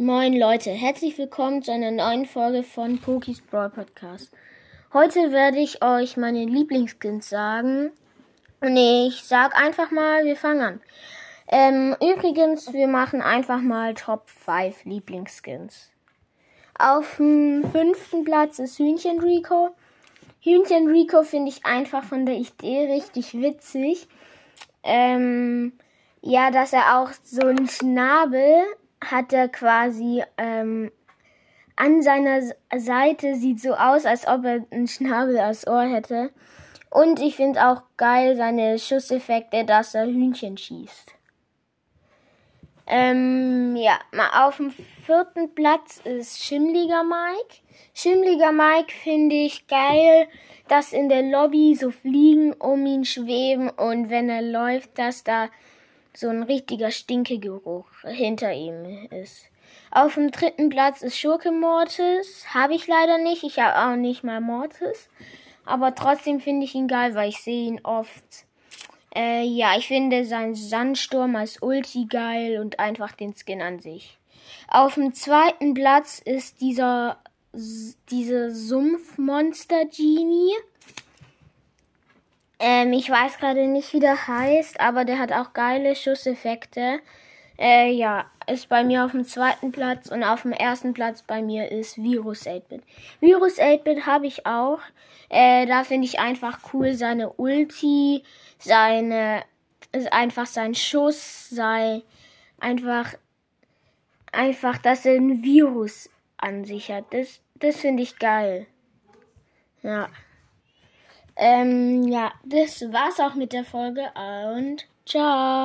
Moin Leute, herzlich willkommen zu einer neuen Folge von Pokis Brawl Podcast. Heute werde ich euch meine Lieblingsskins sagen. Und ich sag einfach mal, wir fangen an. Ähm, übrigens, wir machen einfach mal Top 5 Lieblingsskins. Auf dem fünften Platz ist Hühnchen Rico. Hühnchen Rico finde ich einfach von der Idee richtig witzig. Ähm, ja, dass er auch so einen Schnabel hat er quasi ähm, an seiner Seite sieht so aus, als ob er einen Schnabel als Ohr hätte. Und ich finde auch geil seine Schusseffekte, dass er Hühnchen schießt. Ähm, ja, mal auf dem vierten Platz ist Schimmliger Mike. Schimmliger Mike finde ich geil, dass in der Lobby so Fliegen um ihn schweben und wenn er läuft, dass da so ein richtiger Stinkegeruch hinter ihm ist. Auf dem dritten Platz ist Schurke Mortis. Habe ich leider nicht. Ich habe auch nicht mal Mortis. Aber trotzdem finde ich ihn geil, weil ich sehe ihn oft. Äh, ja, ich finde seinen Sandsturm als Ulti geil und einfach den Skin an sich. Auf dem zweiten Platz ist dieser diese Sumpfmonster Genie. Ähm, ich weiß gerade nicht, wie der heißt, aber der hat auch geile Schusseffekte. Äh, ja, ist bei mir auf dem zweiten Platz und auf dem ersten Platz bei mir ist Virus 8-Bit. Virus 8-Bit habe ich auch. Äh, da finde ich einfach cool seine Ulti, seine, ist einfach sein Schuss, sei einfach, einfach, dass er ein Virus an sich hat. Das, das finde ich geil. Ja. Ähm, ja, das war's auch mit der Folge und ciao.